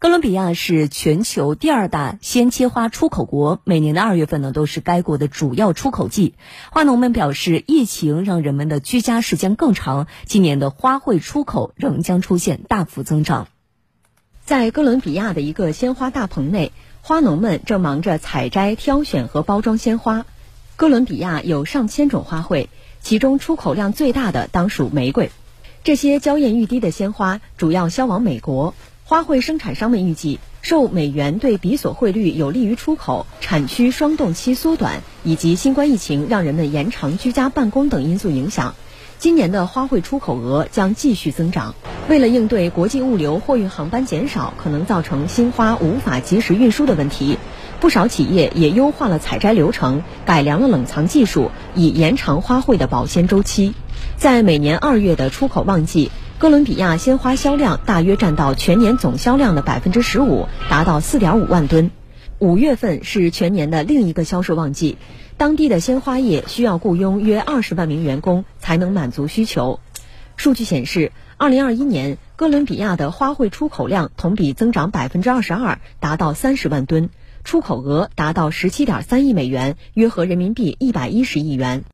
哥伦比亚是全球第二大鲜切花出口国，每年的二月份呢都是该国的主要出口季。花农们表示，疫情让人们的居家时间更长，今年的花卉出口仍将出现大幅增长。在哥伦比亚的一个鲜花大棚内，花农们正忙着采摘、挑选和包装鲜花。哥伦比亚有上千种花卉，其中出口量最大的当属玫瑰。这些娇艳欲滴的鲜花主要销往美国。花卉生产商们预计，受美元对比索汇率有利于出口、产区霜冻期缩短以及新冠疫情让人们延长居家办公等因素影响，今年的花卉出口额将继续增长。为了应对国际物流货运航班减少可能造成新花无法及时运输的问题，不少企业也优化了采摘流程，改良了冷藏技术，以延长花卉的保鲜周期。在每年二月的出口旺季。哥伦比亚鲜花销量大约占到全年总销量的百分之十五，达到四点五万吨。五月份是全年的另一个销售旺季，当地的鲜花业需要雇佣约二十万名员工才能满足需求。数据显示，二零二一年哥伦比亚的花卉出口量同比增长百分之二十二，达到三十万吨，出口额达到十七点三亿美元，约合人民币一百一十亿元。